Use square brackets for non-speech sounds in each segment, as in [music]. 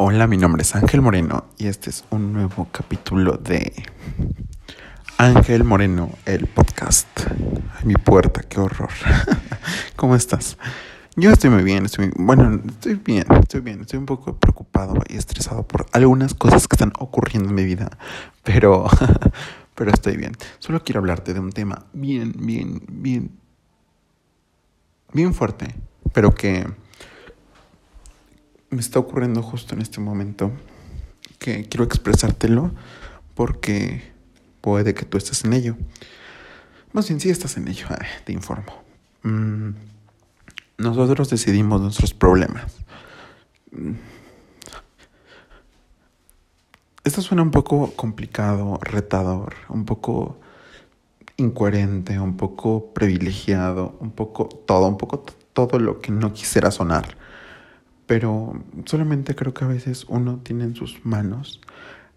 Hola, mi nombre es Ángel Moreno y este es un nuevo capítulo de Ángel Moreno, el podcast. Ay, mi puerta, qué horror. [laughs] ¿Cómo estás? Yo estoy muy bien, estoy bueno, estoy bien, estoy bien, estoy un poco preocupado y estresado por algunas cosas que están ocurriendo en mi vida, pero [laughs] pero estoy bien. Solo quiero hablarte de un tema bien, bien, bien bien fuerte, pero que me está ocurriendo justo en este momento, que quiero expresártelo porque puede que tú estés en ello. Más bien, si estás en ello, te informo. Mm, nosotros decidimos nuestros problemas. Mm. Esto suena un poco complicado, retador, un poco incoherente, un poco privilegiado, un poco todo, un poco todo lo que no quisiera sonar. Pero solamente creo que a veces uno tiene en sus manos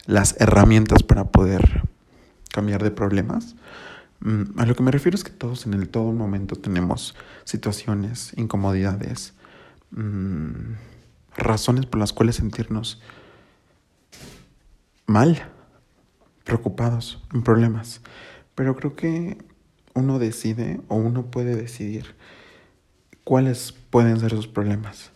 las herramientas para poder cambiar de problemas. Mm, a lo que me refiero es que todos en el todo momento tenemos situaciones, incomodidades, mm, razones por las cuales sentirnos mal, preocupados, en problemas. Pero creo que uno decide o uno puede decidir cuáles pueden ser sus problemas.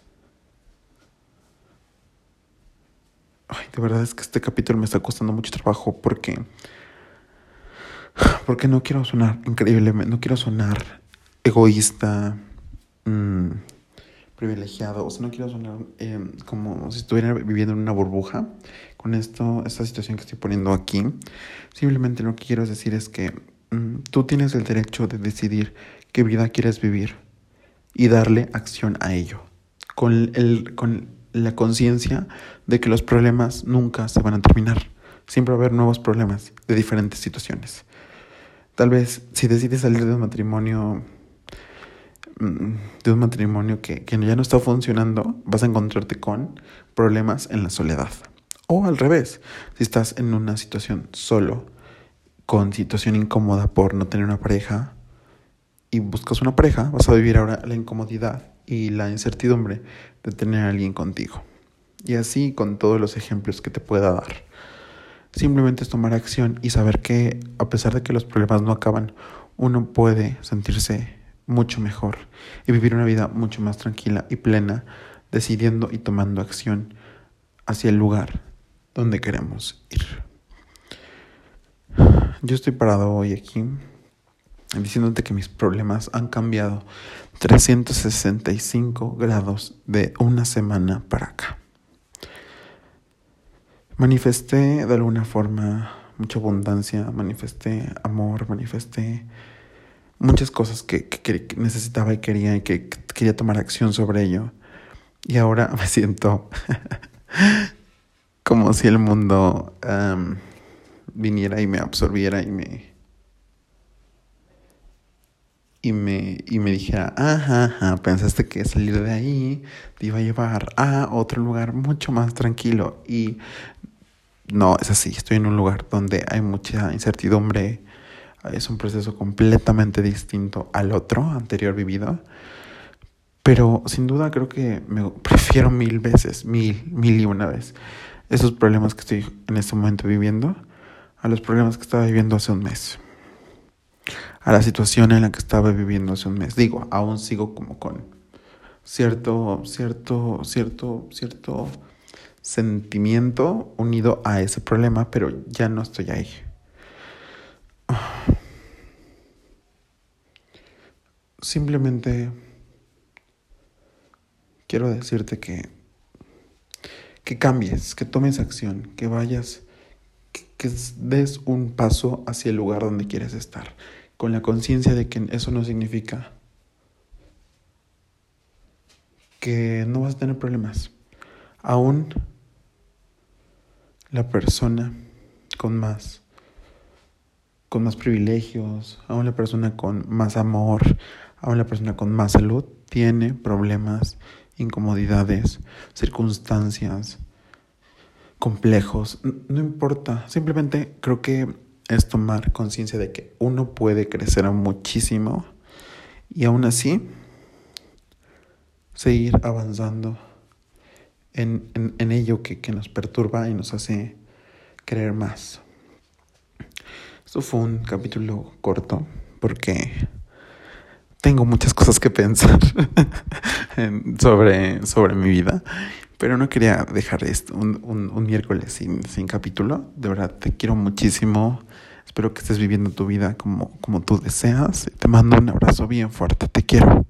De verdad es que este capítulo me está costando mucho trabajo porque [sighs] porque no quiero sonar increíblemente, no quiero sonar egoísta, mmm, privilegiado, o sea, no quiero sonar em, como si estuviera viviendo en una burbuja con esto, esta situación que estoy poniendo aquí. Simplemente lo que quiero decir es que mm, tú tienes el derecho de decidir qué vida quieres vivir y darle acción a ello, con, el, con la conciencia de que los problemas nunca se van a terminar. Siempre va a haber nuevos problemas de diferentes situaciones. Tal vez si decides salir de un matrimonio Mm, de un matrimonio que, que ya no está funcionando, vas a encontrarte con problemas en la soledad. O al revés, si estás en una situación solo, con situación incómoda por no tener una pareja, y buscas una pareja, vas a vivir ahora la incomodidad y la incertidumbre de tener a alguien contigo. Y así con todos los ejemplos que te pueda dar. Simplemente es tomar acción y saber que a pesar de que los problemas no acaban, uno puede sentirse mucho mejor y vivir una vida mucho más tranquila y plena, decidiendo y tomando acción hacia el lugar donde queremos ir. Yo estoy parado hoy aquí diciéndote que mis problemas han cambiado 365 grados de una semana para acá. Manifesté de alguna forma mucha abundancia, manifesté amor, manifesté muchas cosas que, necesitaba y quería y que quería tomar acción sobre ello. Y ahora [laughs] me siento [laughs] como si el mundo viniera y me absorbiera y me y me, y me dijera, ajá, ajá, pensaste que salir de ahí te iba a llevar a otro lugar mucho más tranquilo. Y no, es así, estoy en un lugar donde hay mucha incertidumbre, es un proceso completamente distinto al otro anterior vivido. Pero sin duda creo que me prefiero mil veces, mil, mil y una vez, esos problemas que estoy en este momento viviendo a los problemas que estaba viviendo hace un mes. A la situación en la que estaba viviendo hace un mes. Digo, aún sigo como con cierto, cierto, cierto, cierto sentimiento unido a ese problema, pero ya no estoy ahí. simplemente quiero decirte que, que cambies, que tomes acción, que vayas, que, que des un paso hacia el lugar donde quieres estar, con la conciencia de que eso no significa que no vas a tener problemas. Aún la persona con más con más privilegios, aún la persona con más amor, Aún la persona con más salud tiene problemas, incomodidades, circunstancias, complejos. No importa, simplemente creo que es tomar conciencia de que uno puede crecer muchísimo y aún así seguir avanzando en, en, ello que, que, nos perturba y nos hace creer más. Esto fue un capítulo corto porque tengo muchas cosas que pensar [laughs] sobre, sobre mi vida, pero no quería dejar esto un, un, un miércoles sin, sin capítulo. De verdad, te quiero muchísimo. Espero que estés viviendo tu vida como, como tú deseas. Te mando un abrazo bien fuerte. Te quiero.